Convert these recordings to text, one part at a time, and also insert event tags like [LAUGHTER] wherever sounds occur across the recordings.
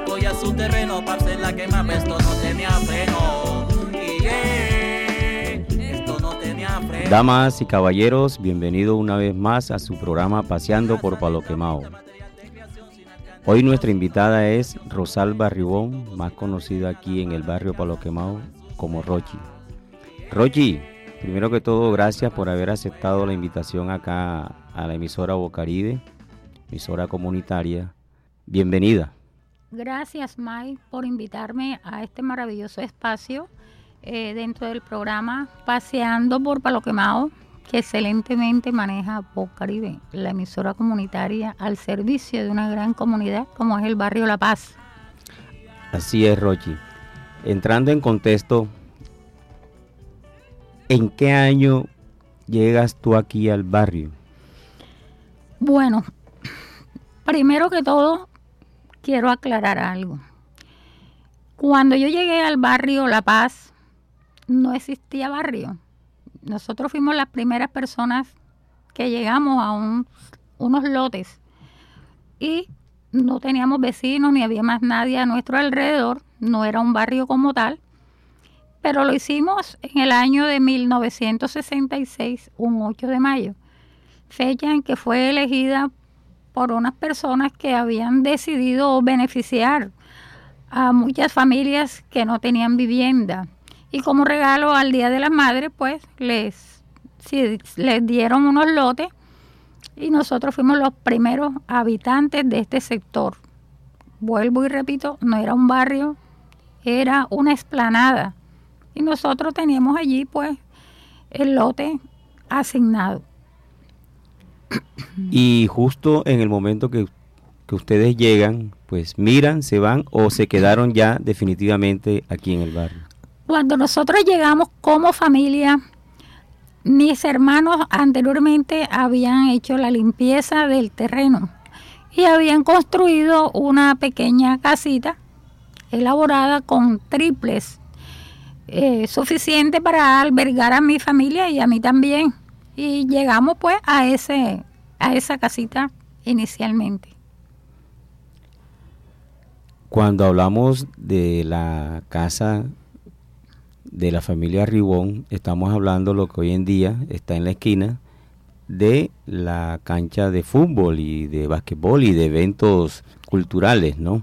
llegaba a su terreno para hacer la quema, esto no tenía freno. Y. Damas y caballeros, bienvenido una vez más a su programa Paseando por Palo Quemao. Hoy nuestra invitada es Rosalba Ribón, más conocida aquí en el barrio Palo Quemao como Rochi. Rochi, primero que todo, gracias por haber aceptado la invitación acá a la emisora Bocaribe, emisora comunitaria. Bienvenida. Gracias, Mike, por invitarme a este maravilloso espacio eh, dentro del programa Paseando por Palo Quemao que excelentemente maneja Caribe, la emisora comunitaria al servicio de una gran comunidad como es el barrio La Paz. Así es, Rochi. Entrando en contexto, ¿en qué año llegas tú aquí al barrio? Bueno, primero que todo, quiero aclarar algo. Cuando yo llegué al barrio La Paz, no existía barrio nosotros fuimos las primeras personas que llegamos a unos lotes y no teníamos vecinos ni había más nadie a nuestro alrededor, no era un barrio como tal, pero lo hicimos en el año de 1966, un 8 de mayo, fecha en que fue elegida por unas personas que habían decidido beneficiar a muchas familias que no tenían vivienda y como regalo al Día de la Madre, pues les, les dieron unos lotes y nosotros fuimos los primeros habitantes de este sector. Vuelvo y repito, no era un barrio, era una esplanada. Y nosotros teníamos allí pues el lote asignado. Y justo en el momento que, que ustedes llegan, pues miran, se van o se quedaron ya definitivamente aquí en el barrio. Cuando nosotros llegamos como familia, mis hermanos anteriormente habían hecho la limpieza del terreno y habían construido una pequeña casita elaborada con triples, eh, suficiente para albergar a mi familia y a mí también. Y llegamos pues a, ese, a esa casita inicialmente. Cuando hablamos de la casa de la familia Ribón, estamos hablando lo que hoy en día está en la esquina de la cancha de fútbol y de básquetbol y de eventos culturales, ¿no?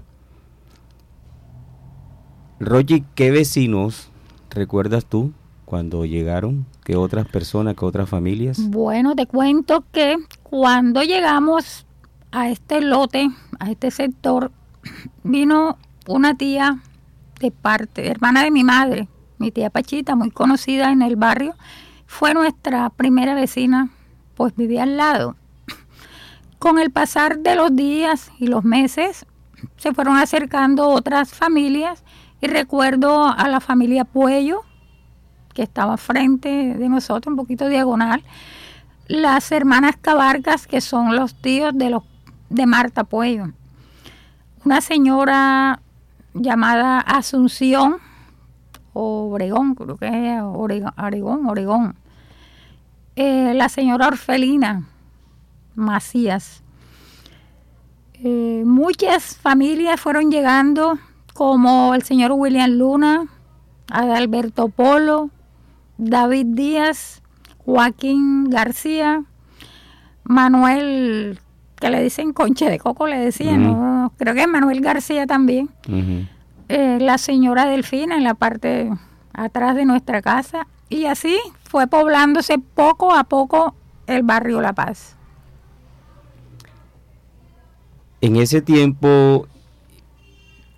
Roger, ¿qué vecinos recuerdas tú cuando llegaron? ¿Qué otras personas, qué otras familias? Bueno, te cuento que cuando llegamos a este lote, a este sector, vino una tía de parte, hermana de mi madre, mi tía Pachita, muy conocida en el barrio, fue nuestra primera vecina, pues vivía al lado. Con el pasar de los días y los meses, se fueron acercando otras familias y recuerdo a la familia Puello, que estaba frente de nosotros, un poquito diagonal, las hermanas Cabarcas, que son los tíos de, los, de Marta Puello. Una señora llamada Asunción, Obregón, creo que es Oregón, Oregón, eh, la señora Orfelina Macías. Eh, muchas familias fueron llegando, como el señor William Luna, Adalberto Polo, David Díaz, Joaquín García, Manuel, que le dicen conche de coco, le decían, creo que es Manuel García también. Eh, la señora Delfina en la parte atrás de nuestra casa y así fue poblándose poco a poco el barrio La Paz. En ese tiempo,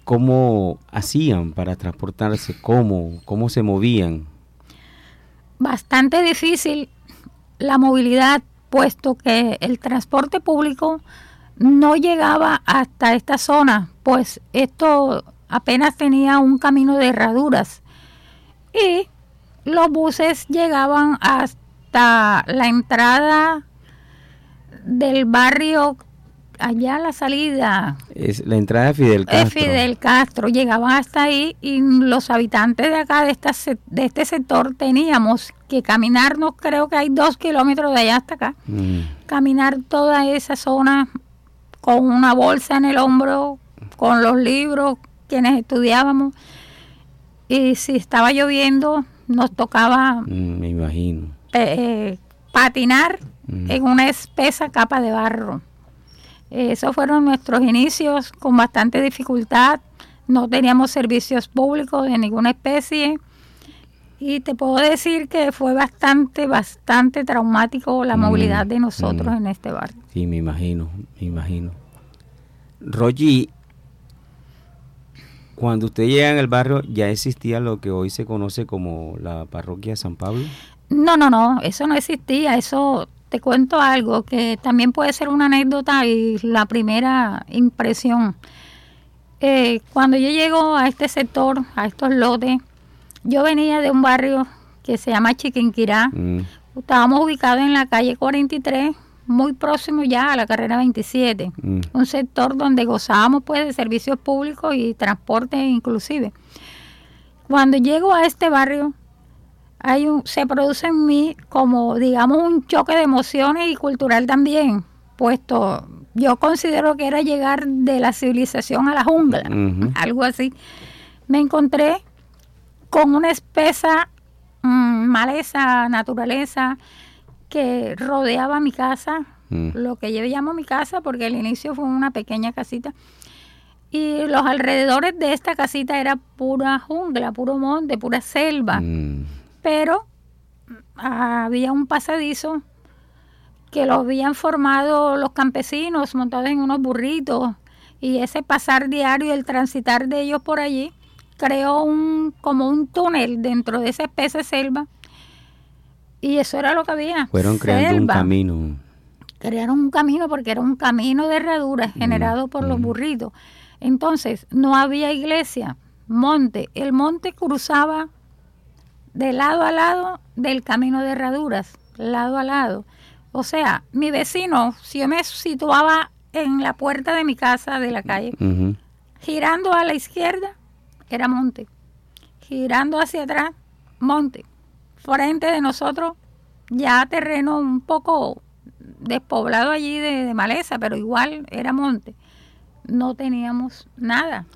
¿cómo hacían para transportarse? ¿Cómo, cómo se movían? Bastante difícil la movilidad, puesto que el transporte público no llegaba hasta esta zona, pues esto apenas tenía un camino de herraduras. Y los buses llegaban hasta la entrada del barrio allá la salida. Es la entrada de Fidel Castro. Es Fidel Castro. Llegaban hasta ahí y los habitantes de acá, de, esta, de este sector, teníamos que caminarnos, creo que hay dos kilómetros de allá hasta acá. Mm. Caminar toda esa zona con una bolsa en el hombro, con los libros, quienes estudiábamos. Y si estaba lloviendo, nos tocaba... Mm, me imagino. Eh, eh, patinar mm. en una espesa capa de barro. Esos fueron nuestros inicios con bastante dificultad. No teníamos servicios públicos de ninguna especie. Y te puedo decir que fue bastante, bastante traumático la mm, movilidad de nosotros en este barrio. Sí, me imagino, me imagino. Rogi, cuando usted llega en el barrio, ¿ya existía lo que hoy se conoce como la parroquia San Pablo? No, no, no, eso no existía, eso te cuento algo que también puede ser una anécdota y la primera impresión. Eh, cuando yo llego a este sector, a estos lotes, yo venía de un barrio que se llama Chiquinquirá. Mm. Estábamos ubicados en la calle 43, muy próximo ya a la carrera 27. Mm. Un sector donde gozábamos pues de servicios públicos y transporte inclusive. Cuando llego a este barrio, hay un, se produce en mí como, digamos, un choque de emociones y cultural también, puesto yo considero que era llegar de la civilización a la jungla, algo así. Me encontré con una espesa mm, maleza, naturaleza que rodeaba mi casa, mm. lo que yo llamo mi casa, porque al inicio fue una pequeña casita. Y los alrededores de esta casita era pura jungla, puro monte, pura selva. Mm pero había un pasadizo que lo habían formado los campesinos montados en unos burritos y ese pasar diario y el transitar de ellos por allí creó un como un túnel dentro de esa espesa selva y eso era lo que había. Fueron creando un camino. Crearon un camino porque era un camino de herraduras mm, generado por los mm. burritos. Entonces, no había iglesia, monte. El monte cruzaba de lado a lado del camino de herraduras, lado a lado. O sea, mi vecino, si yo me situaba en la puerta de mi casa de la calle, girando a la izquierda, era monte. Girando hacia atrás, monte. Frente de nosotros, ya terreno un poco despoblado allí de maleza, pero igual era monte. No teníamos nada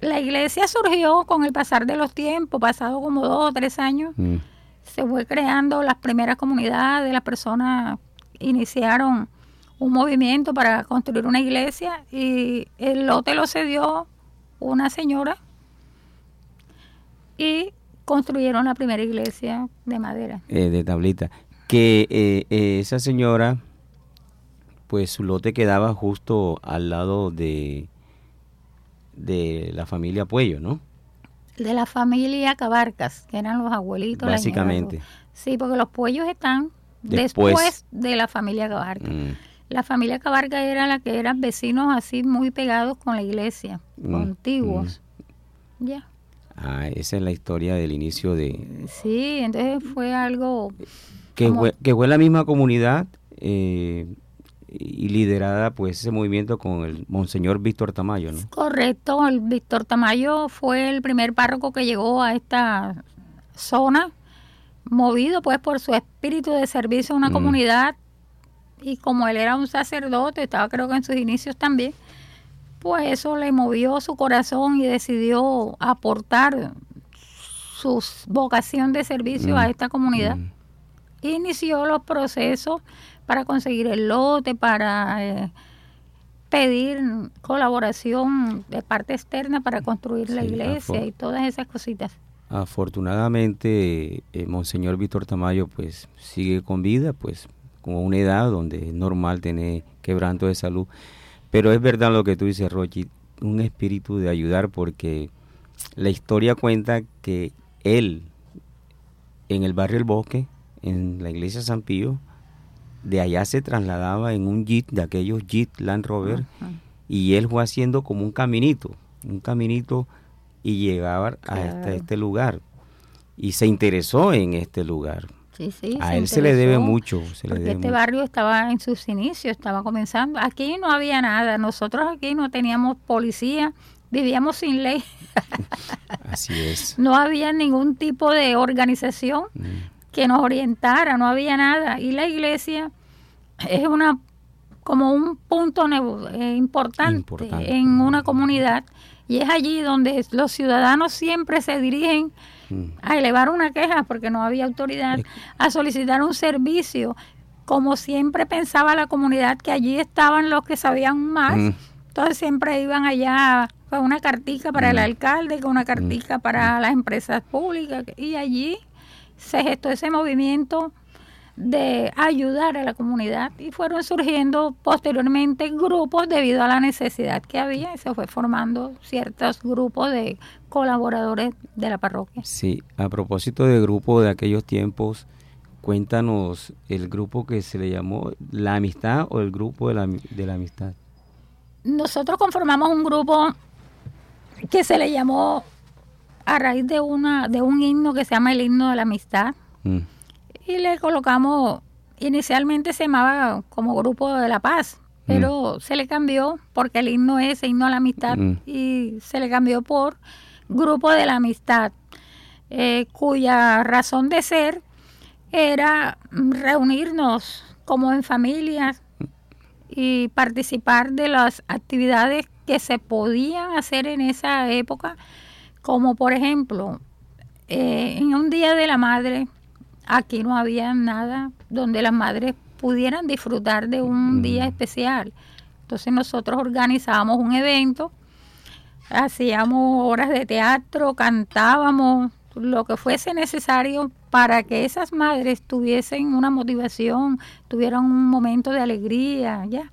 la iglesia surgió con el pasar de los tiempos, pasado como dos o tres años. Mm. Se fue creando las primeras comunidades, las personas iniciaron un movimiento para construir una iglesia y el lote lo cedió una señora y construyeron la primera iglesia de madera. Eh, de tablita. Que eh, eh, esa señora, pues su lote quedaba justo al lado de de la familia Puello, ¿no? De la familia Cabarcas, que eran los abuelitos. Básicamente. sí, porque los Puellos están después, de la familia Cabarcas. Mm. La familia Cabarcas era la que eran vecinos así muy pegados con la iglesia, mm, contiguos. Mm. Ya. Ah, esa es la historia del inicio de... Sí, entonces fue algo... Que, fue, que fue la misma comunidad eh, y liderada pues ese movimiento con el Monseñor Víctor Tamayo, ¿no? Correcto, el Víctor Tamayo fue el primer párroco que llegó a esta zona, movido pues por su espíritu de servicio a una mm. comunidad y como él era un sacerdote, estaba creo que en sus inicios también, pues eso le movió su corazón y decidió aportar su vocación de servicio a mm. esta comunidad. Mm. Inició los procesos para conseguir el lote, para eh, pedir colaboración de parte externa para construir la iglesia y todas esas cositas. Afortunadamente, eh, Monseñor Víctor Tamayo pues sigue con vida, pues con una edad donde es normal tener quebranto de salud. Pero es verdad lo que tú dices, Rochi, un espíritu de ayudar porque la historia cuenta que él en el barrio El Bosque, en la iglesia San Pío, de allá se trasladaba en un Jeep, de aquellos Jeep Land Rover, y él fue haciendo como un caminito, un caminito y llegaba hasta este lugar. Y se interesó en este lugar, Sí, sí, A él se le debe mucho. Se le Porque debe este mucho. barrio estaba en sus inicios, estaba comenzando. Aquí no había nada. Nosotros aquí no teníamos policía, vivíamos sin ley. [LAUGHS] Así es. No había ningún tipo de organización Mm, que nos orientara, no había nada. Y la iglesia es una como un punto eh, importante, Importante. en una comunidad y es allí donde los ciudadanos siempre se dirigen mm. a elevar una queja porque no había autoridad, a solicitar un servicio. Como siempre pensaba la comunidad que allí estaban los que sabían más, Mm. entonces siempre iban allá con una cartica para el Mm. alcalde, con una cartica para las empresas públicas y allí se gestó ese movimiento de ayudar a la comunidad y fueron surgiendo posteriormente grupos debido a la necesidad que había y se fue formando ciertos grupos de colaboradores de la parroquia. Sí, a propósito de grupo de aquellos tiempos, cuéntanos el grupo que se le llamó La Amistad o el grupo de la, de la Amistad. Nosotros conformamos un grupo que se le llamó a raíz de una de un himno que se llama el himno de la amistad. Mm, y le colocamos inicialmente se llamaba como grupo de la paz pero se le cambió porque el himno es himno a la amistad Mm. y se le cambió por grupo de la amistad eh, cuya razón de ser era mm, reunirnos como en familias y participar de las actividades que se podían hacer en esa época, como por ejemplo, eh, en un día de la madre, aquí no había nada donde las madres pudieran disfrutar de un Mm. día especial. Entonces nosotros organizábamos un evento, hacíamos horas de teatro, cantábamos, lo que fuese necesario para que esas madres tuviesen una motivación, tuvieran un momento de alegría, ¿ya?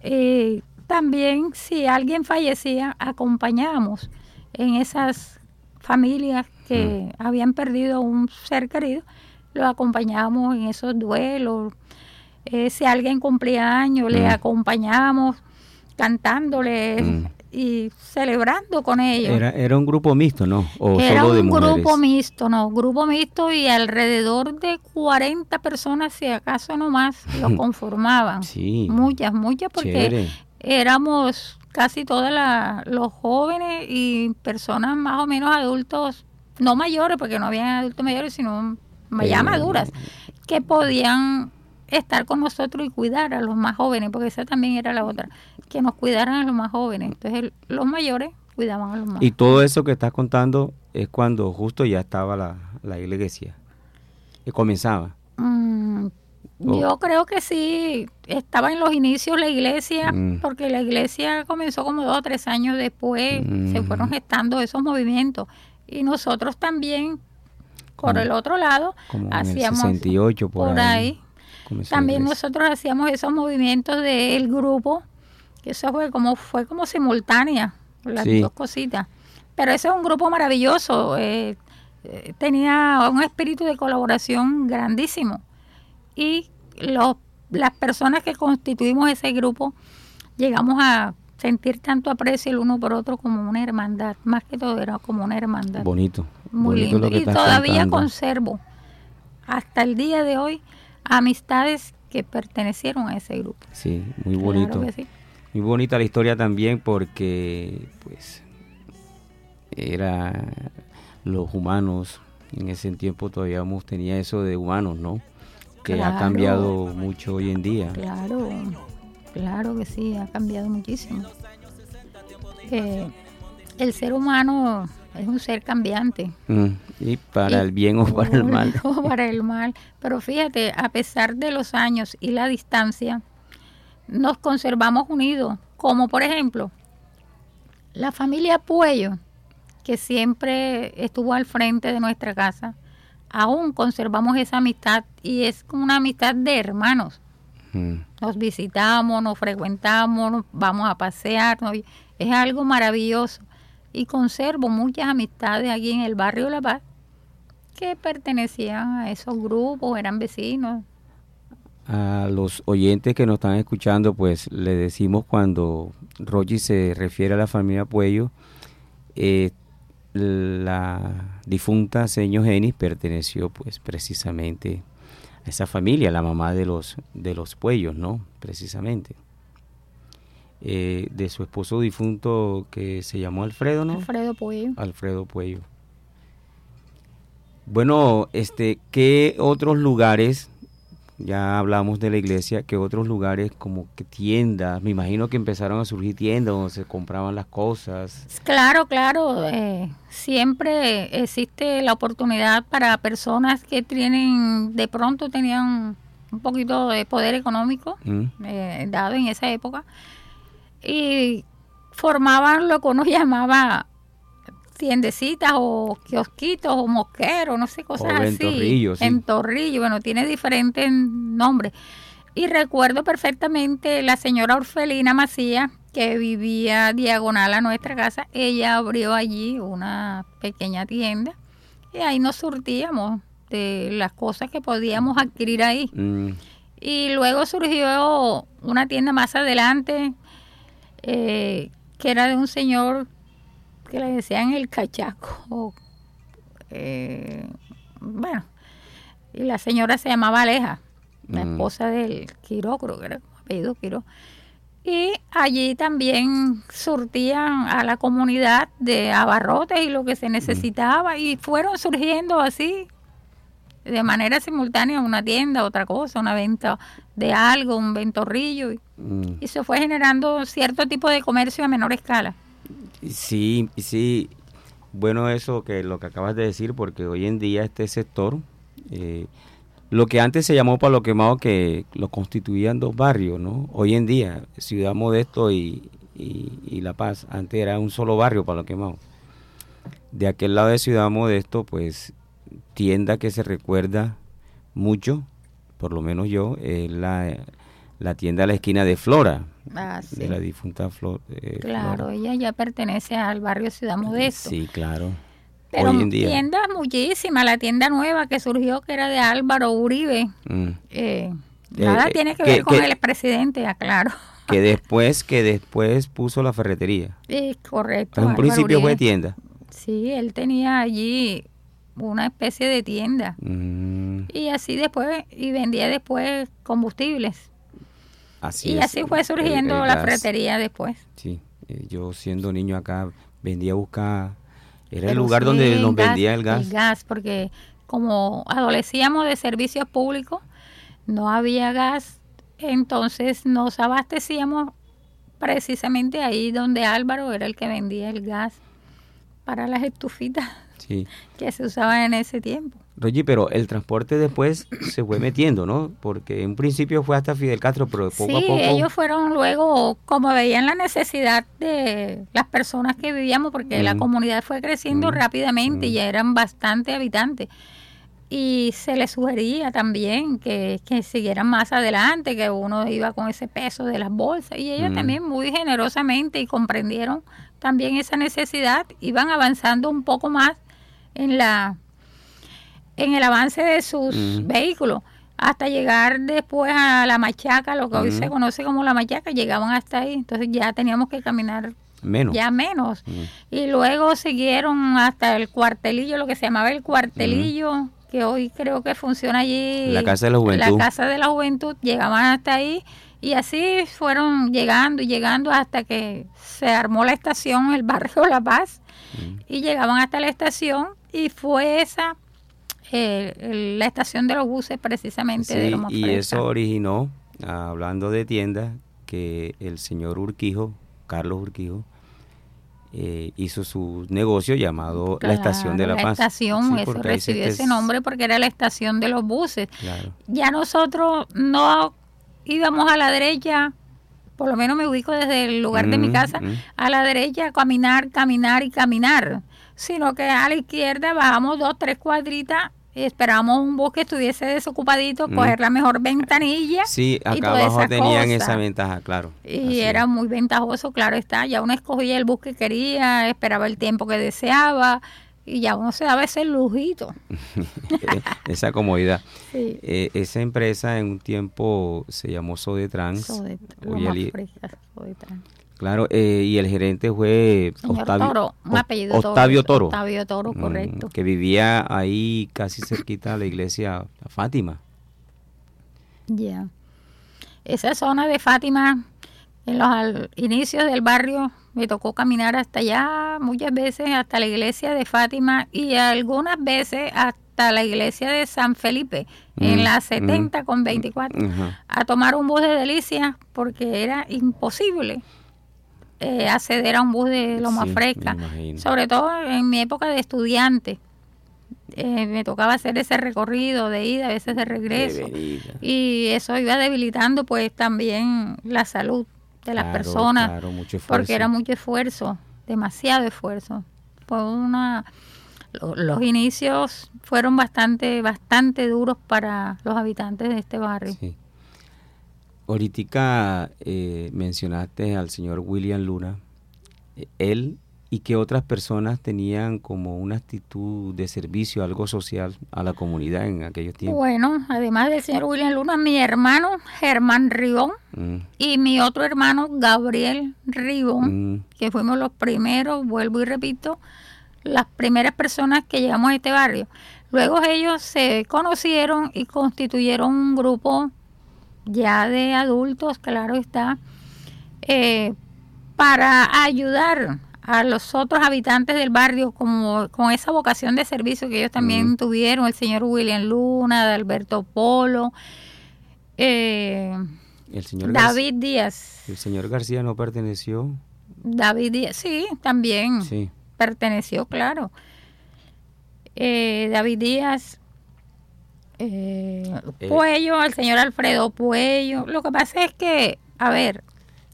Eh, también si alguien fallecía, acompañábamos en esas familias que habían perdido un ser querido, lo acompañábamos en esos duelos. Eh, si alguien cumplía años, le Mm. acompañábamos cantándole Mm. y celebrando con ellos. Era, era un grupo mixto, ¿no? O Era solo de un mujeres. grupo mixto, no, grupo mixto y alrededor de 40 personas, si acaso no más, lo [LAUGHS] conformaban. Sí. Muchas, muchas, porque Chévere. éramos casi todos los jóvenes y personas más o menos adultos, no mayores, porque no habían adultos mayores, sino ya maduras, que podían estar con nosotros y cuidar a los más jóvenes, porque esa también era la otra, que nos cuidaran a los más jóvenes. Entonces el- los mayores cuidaban a los más Y todo eso que estás contando es cuando justo ya estaba la, la iglesia. Y comenzaba. Mm, Oh. Yo creo que sí, estaba en los inicios la iglesia, Mm. porque la iglesia comenzó como dos o tres años después, se Mm. fueron gestando esos movimientos. Y nosotros también, por Como- el otro lado, Como en el hacíamos 68 por, por ahí. También nosotros hacíamos esos movimientos del grupo, que eso fue como fue como simultánea, las Sí. dos cositas. Pero ese es un grupo maravilloso, eh, eh, tenía un espíritu de colaboración grandísimo. Y los, las personas que constituimos ese grupo llegamos a sentir tanto aprecio el uno por otro como una hermandad, más que todo era como una hermandad. Bonito. Muy bonito lindo. lo que Y todavía conservo, hasta el día de hoy, amistades que pertenecieron a ese grupo. Sí, muy bonito. sí. Muy bonita la historia también porque, pues, era los humanos. En ese tiempo todavía tenía eso de humanos, ¿no? Que ha cambiado mucho hoy en día. Claro, claro que sí, ha cambiado muchísimo. Eh, el ser humano es un ser cambiante. Mm, Y para Y- el bien o [LAUGHS] para el mal. [LAUGHS] o para el mal. Pero fíjate, a pesar de los años y la distancia, nos conservamos unidos. Como por ejemplo, la familia Puello, que siempre estuvo al frente de nuestra casa, aún conservamos esa amistad y es como una amistad de hermanos. Mm, Nos visitamos, nos frecuentamos, nos vamos a pasear, nos- es algo maravilloso. Y conservo muchas amistades aquí en el barrio La Paz que pertenecían a esos grupos, eran vecinos. A los oyentes que nos están escuchando, pues le decimos cuando Rogi se refiere a la familia Puello, eh, la difunta Señor Genis perteneció pues precisamente esa familia, la mamá de los, de los Puellos, ¿no? Precisamente. Eh, de su esposo difunto que se llamó Alfredo, ¿no? Alfredo Puello. Alfredo Puello. Bueno, este, ¿qué otros lugares ya hablamos de la iglesia, que otros lugares como que tiendas, me imagino que empezaron a surgir tiendas donde se compraban las cosas. Claro, claro, eh, siempre existe la oportunidad para personas que tienen, de pronto tenían un poquito de poder económico, mm. eh, dado en esa época, y formaban lo que uno [LAUGHS] llamaba tiendecitas o kiosquitos o mosqueros, no sé, cosas o así. Torrillo, sí. En Torrillo, bueno, tiene diferentes nombres. Y recuerdo perfectamente la señora Orfelina Macías, que vivía diagonal a nuestra casa, ella abrió allí una pequeña tienda y ahí nos surtíamos de las cosas que podíamos adquirir ahí. Mm. Y luego surgió una tienda más adelante eh, que era de un señor que le decían el cachaco. Eh, bueno, y la señora se llamaba Aleja, la mm. esposa del Quiro, creo que era apellido Quiro. Y allí también surtían a la comunidad de abarrotes y lo que se necesitaba y fueron surgiendo así de manera simultánea una tienda, otra cosa, una venta de algo, un ventorrillo y, mm. y se fue generando cierto tipo de comercio a menor escala. Sí, sí. Bueno, eso que lo que acabas de decir, porque hoy en día este sector, eh, lo que antes se llamó Palo Quemado, que lo constituían dos barrios, ¿no? Hoy en día, Ciudad Modesto y, La Paz, antes era un solo barrio Palo Quemado. De aquel lado de Ciudad Modesto, pues, tienda que se recuerda mucho, por lo menos yo, es la, la tienda a la esquina de Flora, Ah, de la difunta Flor. Eh, claro, ella ya pertenece al barrio Ciudad Modesto. Sí, claro. Pero Hoy en día. tiendas muchísimas, la tienda nueva que surgió que era de Álvaro Uribe. Mm. Eh, nada eh, tiene que, ver con el presidente, aclaro. [LAUGHS] Que después, que después puso la ferretería. Sí, correcto. En un principio fue tienda. Sí, él tenía allí una especie de tienda. Mm. Y así después, y vendía después combustibles y así fue surgiendo la ferretería después. Sí, eh, yo siendo niño acá vendía buscar, era el lugar donde nos vendía el gas. El gas, porque como adolecíamos de servicios públicos, no había gas, entonces nos abastecíamos precisamente ahí donde Álvaro era el que vendía el gas para las estufitas [LAUGHS] que se usaban en ese tiempo. Rogi, pero el transporte después se fue metiendo, ¿no? Porque en principio fue hasta Fidel Castro, pero poco a poco... ellos fueron luego, como veían la necesidad de las personas que vivíamos, porque la comunidad fue creciendo rápidamente y ya eran bastante habitantes. Y se les sugería también que, que, siguieran más adelante, que uno iba con ese peso de las bolsas. Y ellos también muy generosamente y comprendieron también esa necesidad, iban avanzando un poco más en la en el avance de sus vehículos hasta llegar después a la machaca, lo que hoy se conoce como la machaca, llegaban hasta ahí, entonces ya teníamos que caminar menos. ya menos. Y luego siguieron hasta el cuartelillo, lo que se llamaba el cuartelillo, que hoy creo que funciona allí. La Casa de la Juventud. La Casa de la Juventud, llegaban hasta ahí y así fueron llegando y llegando hasta que se armó la estación, el barrio La Paz, y llegaban hasta la estación y fue esa eh, la estación de los buses precisamente de Y eso originó, hablando de tiendas, que el señor Urquijo, Carlos Urquijo, eh, hizo su negocio llamado la Estación de la, Paz. La estación, eso recibió ese nombre porque era la estación de los buses. Ya nosotros no íbamos a la derecha, por lo menos me ubico desde el lugar de mi casa, a la derecha, caminar, caminar y caminar, sino que a la izquierda bajamos dos, tres cuadritas esperamos un bus que estuviese desocupadito, coger la mejor ventanilla. Sí, acá abajo tenían esa ventaja, claro. Y era muy ventajoso, claro está. Ya uno escogía el bus que quería, esperaba el tiempo que deseaba y ya uno se daba ese lujito. [LAUGHS] esa comodidad. [LAUGHS] Eh, esa empresa en un tiempo se llamó Sodetran. Sodetran. Claro, eh, y el gerente fue Octavio Toro, un apellido Octavio Toro. Octavio Toro, mm, correcto. que vivía ahí casi cerquita de la iglesia Fátima. Ya. Esa zona de Fátima, en los al- inicios del barrio, me tocó caminar hasta allá muchas veces, hasta la iglesia de Fátima y algunas veces hasta la iglesia de San Felipe, en Mm, la mm. 70 con 24, Ajá. a tomar un bus de delicia porque era imposible eh, acceder a un bus de Loma Sí, Fresca, sobre todo en mi época de estudiante. Eh, me tocaba hacer ese recorrido de ida, a veces de regreso. Y eso iba debilitando pues también la salud de las Claro, personas, claro, mucho porque era mucho esfuerzo, demasiado esfuerzo. Fue una lo- los inicios fueron bastante bastante duros para los habitantes de este barrio. Sí. Ahorita eh, mencionaste al señor William Luna. Él y que otras personas tenían como una actitud de servicio, algo social a la comunidad en aquellos tiempos. Bueno, además del señor William Luna, mi hermano Germán Ribón Mm, y mi otro hermano Gabriel Ribón, mm, que fuimos los primeros, vuelvo y repito, las primeras personas que llegamos a este barrio. Luego ellos se conocieron y constituyeron un grupo ya de adultos, claro está, eh, para ayudar a los otros habitantes del barrio como con esa vocación de servicio que ellos también Mm. tuvieron, el señor William Luna, Alberto Polo, eh, el señor David Díaz. el señor García no perteneció. David Díaz, sí, también Sí. perteneció, claro. Eh, David Díaz, eh, Eh. Puello, el señor Alfredo Puello. Lo que pasa es que, a ver,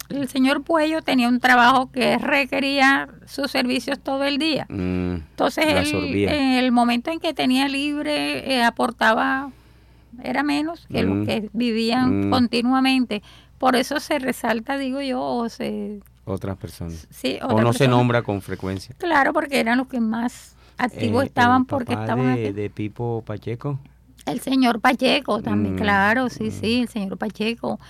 el señor Puello tenía un trabajo que requería sus servicios todo el día. Mm, Entonces, él, en el momento en que tenía libre, eh, aportaba, era menos que Mm. los que vivían Mm. continuamente. Por eso se resalta, digo yo, o se... otras personas. Sí, O no se nombra con frecuencia. Claro, porque eran los que más activos Eh, estaban porque estaban de, aquí. de Pipo Pacheco. El señor Pacheco también, Mm, claro, sí, mm. sí, el señor Pacheco.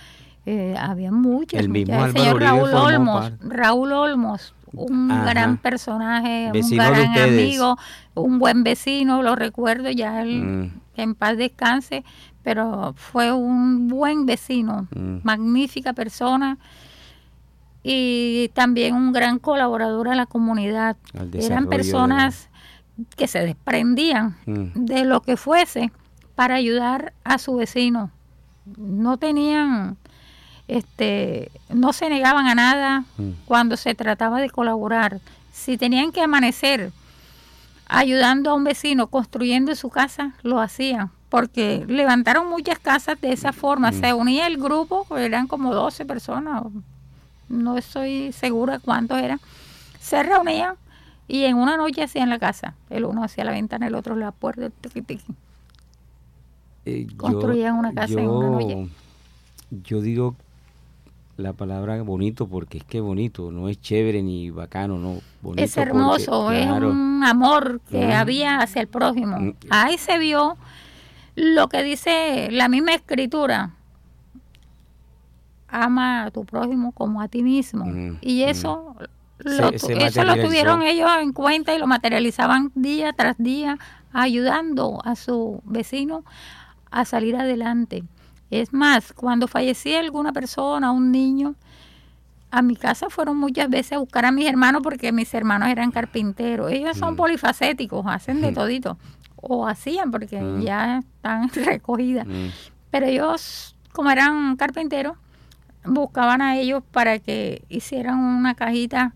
Eh, había muchos. El mismo. Álvaro señor Raúl Olmos. Raúl Olmos, un Ajá. gran personaje, Vecino un gran amigo, un buen vecino, lo recuerdo ya él Mm, en paz descanse, pero fue un buen vecino, Mm. magnífica persona y también un gran colaborador a la comunidad. Eran de- personas que se desprendían mm, de lo que fuese para ayudar a su vecino. No tenían, este, no se negaban a nada mm. cuando se trataba de colaborar. Si tenían que amanecer ayudando a un vecino construyendo su casa, lo hacían, porque levantaron muchas casas de esa forma. Mm. Se unía el grupo, eran como 12 personas, no estoy segura cuántos eran. Se reunían y en una noche hacían la casa. El uno hacía la ventana, el otro la puerta. tiqui, tiqui. Eh, yo- Construían una casa en una noche. Yo digo la palabra bonito porque es que bonito, no es chévere ni bacano, no. Bonito es hermoso, porque, es un amor que Mm. había hacia el prójimo. Mm. Ahí se vio lo que dice la misma escritura. Ama a tu prójimo como a ti mismo. Mm, Y eso, lo, Se- eso lo tuvieron ellos en cuenta y lo materializaban día tras día, ayudando a su vecino a salir adelante. Es más, cuando fallecía alguna persona, un niño, a mi casa fueron muchas veces a buscar a mis hermanos porque mis hermanos eran carpinteros. Ellos son Mm. polifacéticos, hacen de Mm. todito. O hacían porque Mm. ya están [LAUGHS] recogidas. mm, Pero ellos, como eran carpinteros, buscaban a ellos para que hicieran una cajita,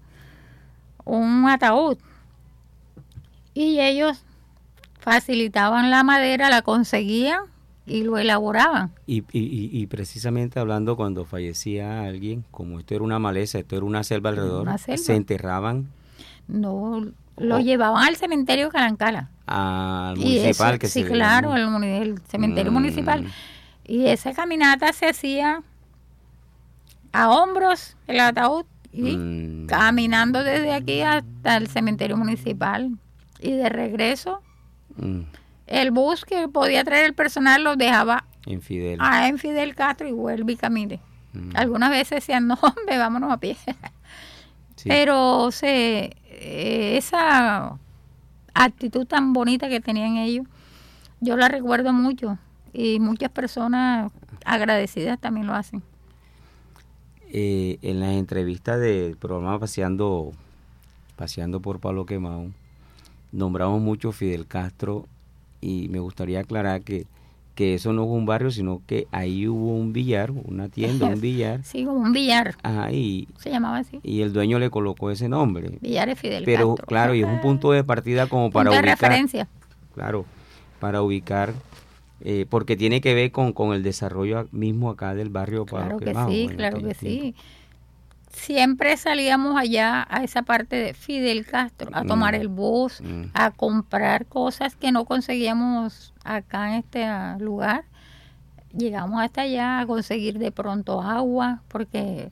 un ataúd. Y ellos facilitaban la madera, la conseguían y lo elaboraban. Y, y, y- precisamente hablando cuando fallecía alguien, como esto era una maleza, esto era una selva alrededor, Una selva. se enterraban No lo Oh. llevaban al cementerio Calancala. al municipal eso- que sí, se claro, el cementerio Mm. municipal. Y esa caminata se hacía a hombros, el ataúd, y Mm, caminando desde aquí hasta el cementerio municipal. Y de regreso, mm, el bus que podía traer el personal lo dejaba infidel. a en Fidel Castro y vuelve y camine. Mm, Algunas veces decían, no, hombre, vámonos a pie. [LAUGHS] sí. Pero se, eh, esa actitud tan bonita que tenían ellos, yo la recuerdo mucho. Y muchas personas agradecidas también lo hacen. Eh, en las entrevistas del programa Paseando, Paseando por Pablo Quemado, nombramos mucho Fidel Castro y me gustaría aclarar que, que eso no fue un barrio, sino que ahí hubo un billar, una tienda, un billar. [LAUGHS] Sí, como un billar. Ajá, y, Se llamaba así. y el dueño le colocó ese nombre. Billar de Fidel Pero Castro. claro, y es un punto de partida como para Punto de ubicar. referencia. Claro, para ubicar, eh, porque tiene que ver con, con el desarrollo mismo acá del barrio Claro Palo que Quemado, sí, claro que sí. Siempre salíamos allá a esa parte de Fidel Castro, a tomar Mm. el bus, Mm. a comprar cosas que no conseguíamos acá en este ah, lugar. Llegamos hasta allá a conseguir de pronto agua, porque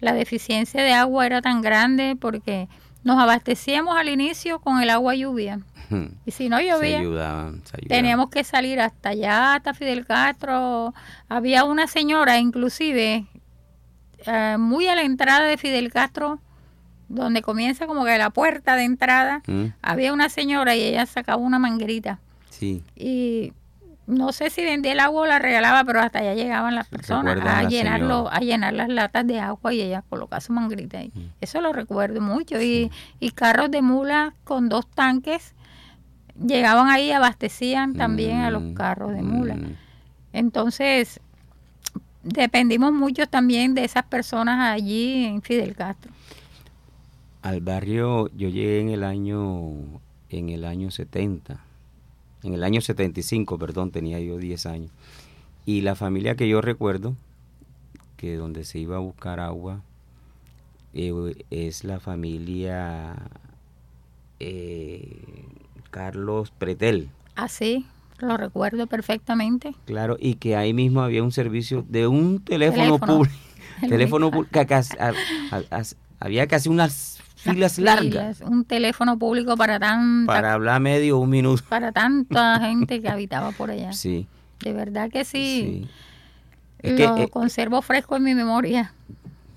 la deficiencia de agua era tan grande, porque nos abastecíamos al inicio con el agua lluvia. Ujú. Y si no Se llovía, ayudaban, se ayudaban. Teníamos que salir hasta allá, hasta Fidel Castro. Había una señora, inclusive, eh, muy a la entrada de Fidel Castro, donde comienza como que la puerta de entrada. Mm, Había una señora y ella sacaba una manguerita. Sí, Y no sé si vendía el agua o la regalaba, pero hasta allá llegaban las personas a la llenarlo, a llenar las latas de agua y ella colocaba su manguerita ahí. Mm. Eso lo recuerdo mucho. Y, y carros de mula con dos tanques llegaban ahí y abastecían también a los Mm, carros de mula. mm. Entonces, dependimos mucho también de esas personas allí en Fidel Castro. Al barrio yo llegué en el año en el año 70. En el año 75, perdón, tenía yo 10 años. Y la familia que yo recuerdo que donde se iba a buscar agua eh, es la familia eh, Carlos Pretel. Así, lo recuerdo perfectamente. Claro, y que ahí mismo había un servicio de un teléfono, público. El teléfono público. [LAUGHS] [LAUGHS] Había casi unas filas Las largas Un teléfono público para tanta, para hablar medio un minuto. [LAUGHS] para tanta gente que habitaba por allá. Sí, De verdad que sí. sí. Es que lo eh, conservo fresco en mi memoria.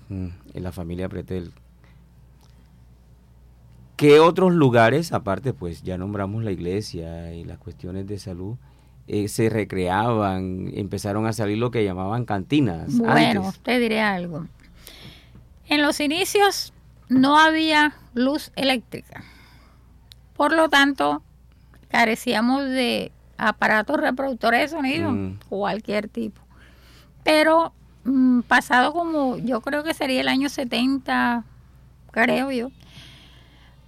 mm, en la familia Pretel. ¿Qué otros lugares, aparte, pues ya nombramos la iglesia y las cuestiones de salud, eh, se recreaban, empezaron a salir lo que llamaban cantinas Bueno, antes? te diré algo. En los inicios no había luz eléctrica. Por lo tanto, carecíamos de aparatos reproductores de sonido, Mm. cualquier tipo. Pero mm, pasado como, yo creo que sería el año 70, creo yo,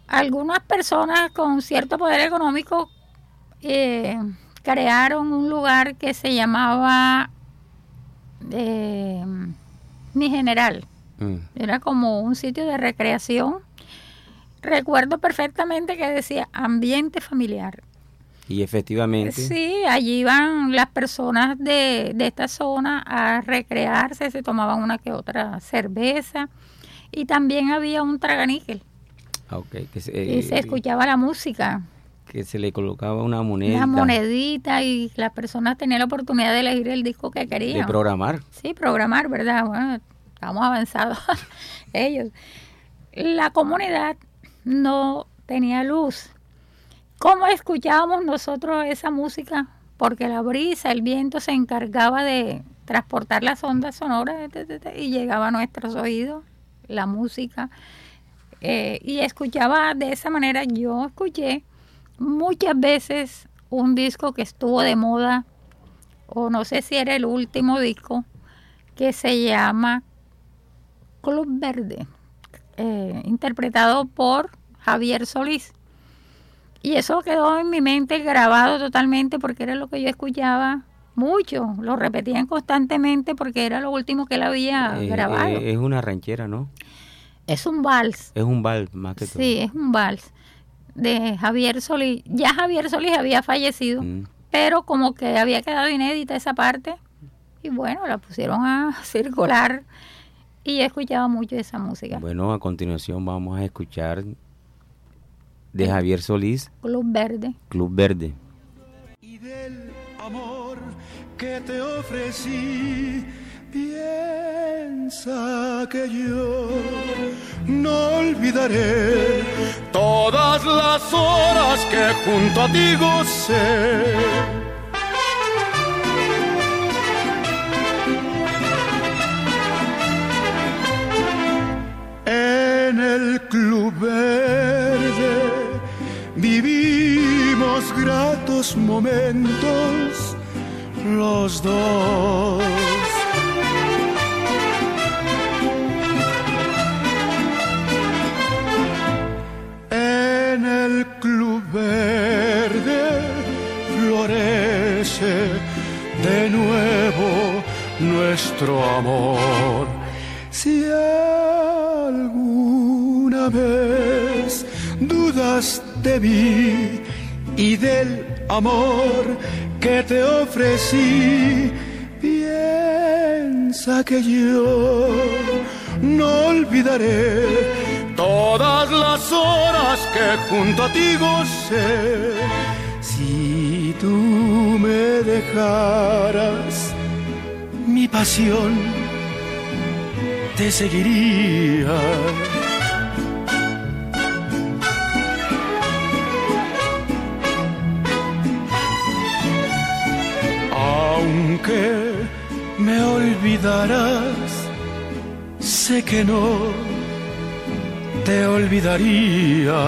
algunas personas con cierto poder económico eh, crearon un lugar que se llamaba eh, Mi General. Mm, Era como un sitio de recreación. Recuerdo perfectamente que decía ambiente familiar. Y efectivamente, Sí, allí iban las personas de, de esta zona a recrearse, se tomaban una que otra cerveza y también había un traganíquel ah, que, se, y se eh, escuchaba la música, que se le colocaba una moneda una monedita y las personas tenían la oportunidad de elegir el disco que de querían. programar. Sí, programar, ¿verdad? Bueno, estamos avanzados [LAUGHS] ellos. La comunidad no tenía luz. ¿Cómo escuchábamos nosotros esa música? Porque la brisa, el viento se encargaba de transportar las ondas sonoras y llegaba a nuestros oídos la música. Eh, y escuchaba de esa manera, yo escuché muchas veces un disco que estuvo de moda, o no sé si era el último disco, que se llama Club Verde, eh, interpretado por Javier Solís. Y eso quedó en mi mente grabado totalmente porque era lo que yo escuchaba mucho, lo repetían constantemente porque era lo último que él había Eh, grabado. eh, es una ranchera, ¿no? Es un vals, Es un bal más que todo. sí, es un vals de Javier Solís. Ya Javier Solís había fallecido, Mm. pero como que había quedado inédita esa parte y bueno, la pusieron a [LAUGHS] circular y yo escuchaba mucho esa música. Bueno, a continuación vamos a escuchar de Javier Solís, Club Verde. Club Verde. y del amor que te ofrecí piensa que yo no olvidaré todas las horas que junto a ti gocé. En el club verde vivimos gratos momentos los dos. Nuestro amor. Si alguna vez dudas de mí y del amor que te ofrecí, piensa que yo no olvidaré todas las horas que junto a ti gocé. Si tú me dejaras pasión, te seguiría aunque me olvidarás, sé que no te olvidaría.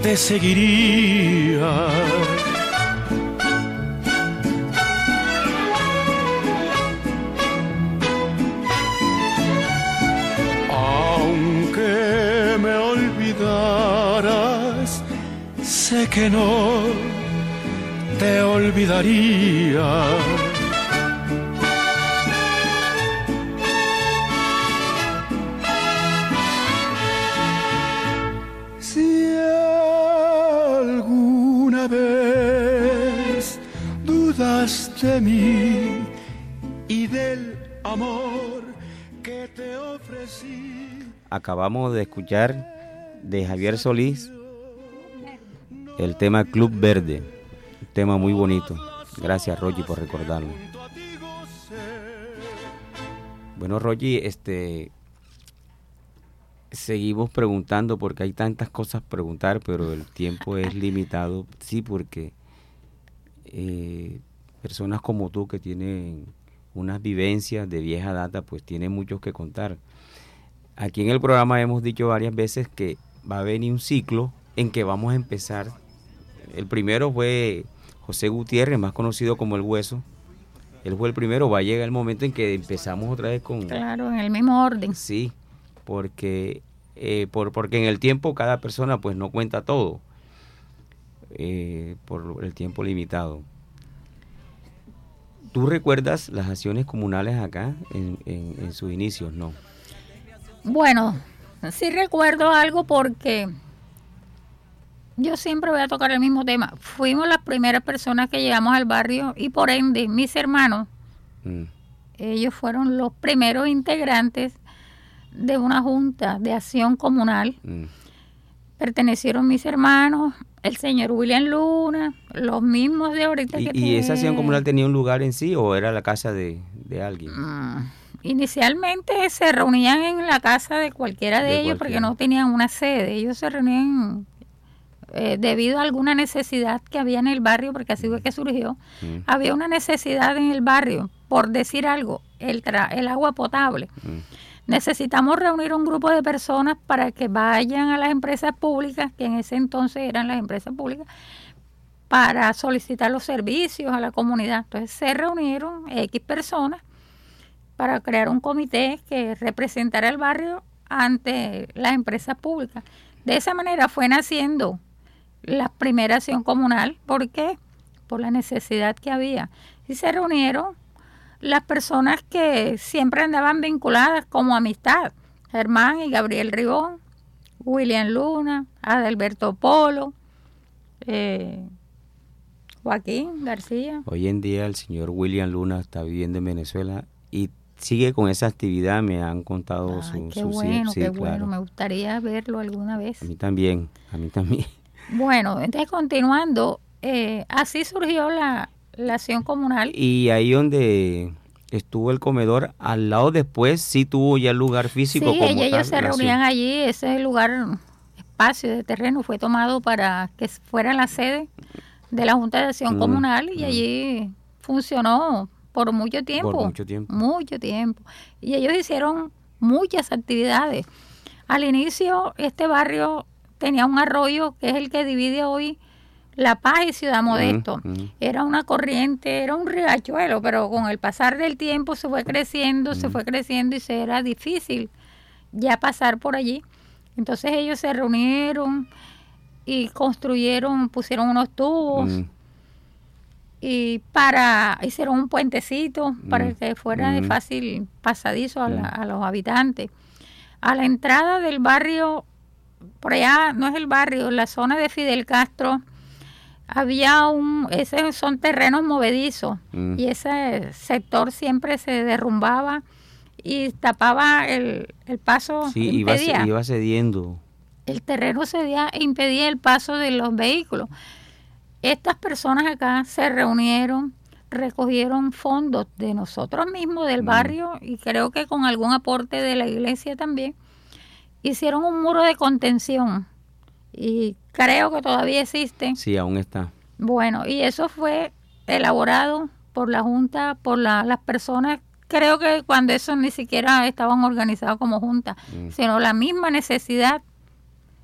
Te seguiría. Aunque me olvidaras, sé que no te olvidaría. Acabamos de escuchar de Javier Solís el tema Club Verde, un tema muy bonito. Gracias Rogi por recordarlo. Bueno Rogi, este seguimos preguntando porque hay tantas cosas preguntar, pero el tiempo es limitado, sí, porque eh, personas como tú que tienen unas vivencias de vieja data, pues tienen mucho que contar. Aquí en el programa hemos dicho varias veces que va a venir un ciclo en que vamos a empezar. El primero fue José Gutiérrez, más conocido como El Hueso. Él fue el primero, va a llegar el momento en que empezamos otra vez con... Claro, en el mismo orden. Sí, porque, eh, por, porque en el tiempo cada persona pues no cuenta todo, eh, por el tiempo limitado. ¿Tú recuerdas las acciones comunales acá en, en, sus inicios? No. Bueno, sí recuerdo algo porque yo siempre voy a tocar el mismo tema. Fuimos las primeras personas que llegamos al barrio y por ende mis hermanos, mm. ellos fueron los primeros integrantes de una junta de acción comunal. Mm. Pertenecieron mis hermanos, el señor William Luna, los mismos de ahorita ¿Y, que ¿Y esa acción comunal tenía un lugar en sí o era la casa de, alguien? Mm, inicialmente se reunían en la casa de cualquiera de, ellos porque no tenían una sede. Ellos se reunían eh, debido a alguna necesidad que había en el barrio, porque así fue que surgió. Mm. Había una necesidad en el barrio, por decir algo, el, el agua potable. Mm. Necesitamos reunir un grupo de personas para que vayan a las empresas públicas, que en ese entonces eran las empresas públicas, para solicitar los servicios a la comunidad. Entonces se reunieron X personas para crear un comité que representara el barrio ante las empresas públicas. De esa manera fue naciendo la primera acción comunal. ¿Por qué? Por la necesidad que había. Y se reunieron las personas que siempre andaban vinculadas como amistad, Germán y Gabriel Ribón, William Luna, Adalberto Polo, eh, Joaquín García. Hoy en día el señor William Luna está viviendo en Venezuela y sigue con esa actividad, me han contado su, qué su- bueno, sí, qué claro. bueno, me gustaría verlo alguna vez. A mí también, a mí también. [LAUGHS] Bueno, entonces continuando, eh, así surgió la, la acción comunal. Y ahí donde estuvo el comedor, al lado después sí tuvo ya el lugar físico Sí, como ellos tal, se reunían allí, ese lugar, espacio de terreno fue tomado para que fuera la sede de la Junta de Acción Mm, Comunal y mm. allí funcionó por mucho tiempo. mucho tiempo. Mucho tiempo. Y ellos hicieron muchas actividades. Al inicio, este barrio tenía un arroyo que es el que divide hoy La Paz y Ciudad Modesto. mm. Era una corriente, era un riachuelo, pero con el pasar del tiempo se fue creciendo, se fue creciendo y se era difícil ya pasar por allí. Entonces ellos se reunieron y construyeron, pusieron unos tubos y para hicieron un puentecito para Mm, que fuera de mm. fácil pasadizo a, la- a los habitantes. A la entrada del barrio, por allá no es el barrio, la zona de Fidel Castro, había un, esos son terrenos movedizos Mm. y ese sector siempre se derrumbaba y tapaba el, el paso, Sí, iba, iba cediendo. el terreno cedía e impedía el paso de los vehículos. Estas personas acá se reunieron, recogieron fondos de nosotros mismos, del Mm. barrio, y creo que con algún aporte de la iglesia también, hicieron un muro de contención. Y creo que todavía existe. Sí, aún está. Bueno, y eso fue elaborado por la Junta, por la- las personas, creo que cuando eso ni siquiera estaban organizados como Junta, Mm. sino la misma necesidad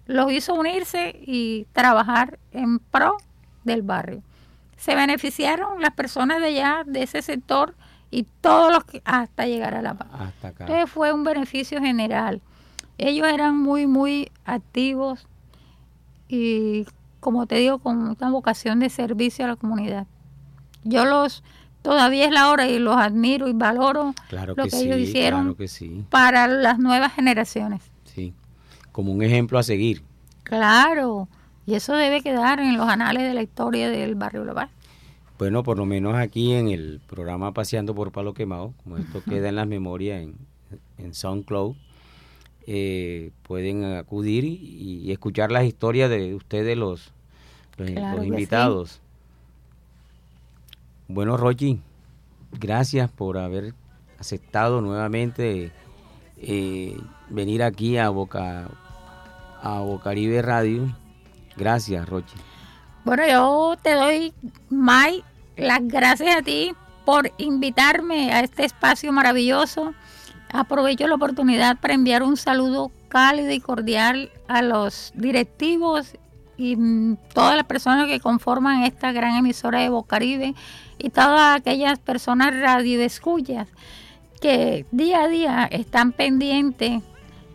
los hizo unirse y trabajar en pro del barrio. Se beneficiaron las personas de allá, de ese sector, y todos los que, hasta llegar a la paz. Hasta acá. Entonces fue un beneficio general. Ellos eran muy, muy activos y, como te digo, con una vocación de servicio a la comunidad. Yo los, todavía es la hora y los admiro y valoro Claro lo que, que sí, ellos hicieron claro que sí, para las nuevas generaciones. sí. Como un ejemplo a seguir. Claro, y eso debe quedar en los anales de la historia del barrio La Paz. Bueno, por lo menos aquí en el programa Paseando por Palo Quemado, como esto queda en las memorias en, en SoundCloud, eh, pueden acudir y, y escuchar las historias de ustedes, los, los, Claro los que invitados. Bueno, Rochi, gracias por haber aceptado nuevamente eh, venir aquí a Boca a Bocaribe Radio. Gracias, Rochi. Bueno, yo te doy, May, las gracias a ti por invitarme a este espacio maravilloso. Aprovecho la oportunidad para enviar un saludo cálido y cordial a los directivos y mm, todas las personas que conforman esta gran emisora de Bocaribe y todas aquellas personas radioescuchas que día a día están pendientes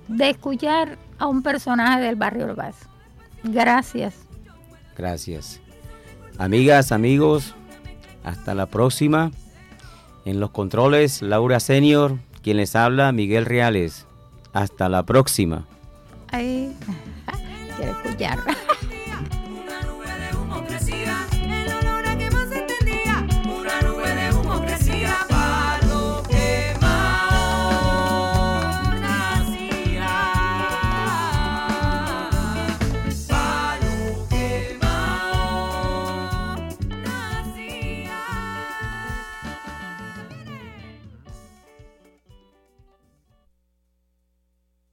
de escuchar a un personaje del barrio Urbaz. Gracias. Gracias. Amigas, amigos, hasta la próxima. En los controles, Laura Senior, quien les habla, Miguel Reales. Hasta la próxima. Ahí, [LAUGHS] quiero escuchar.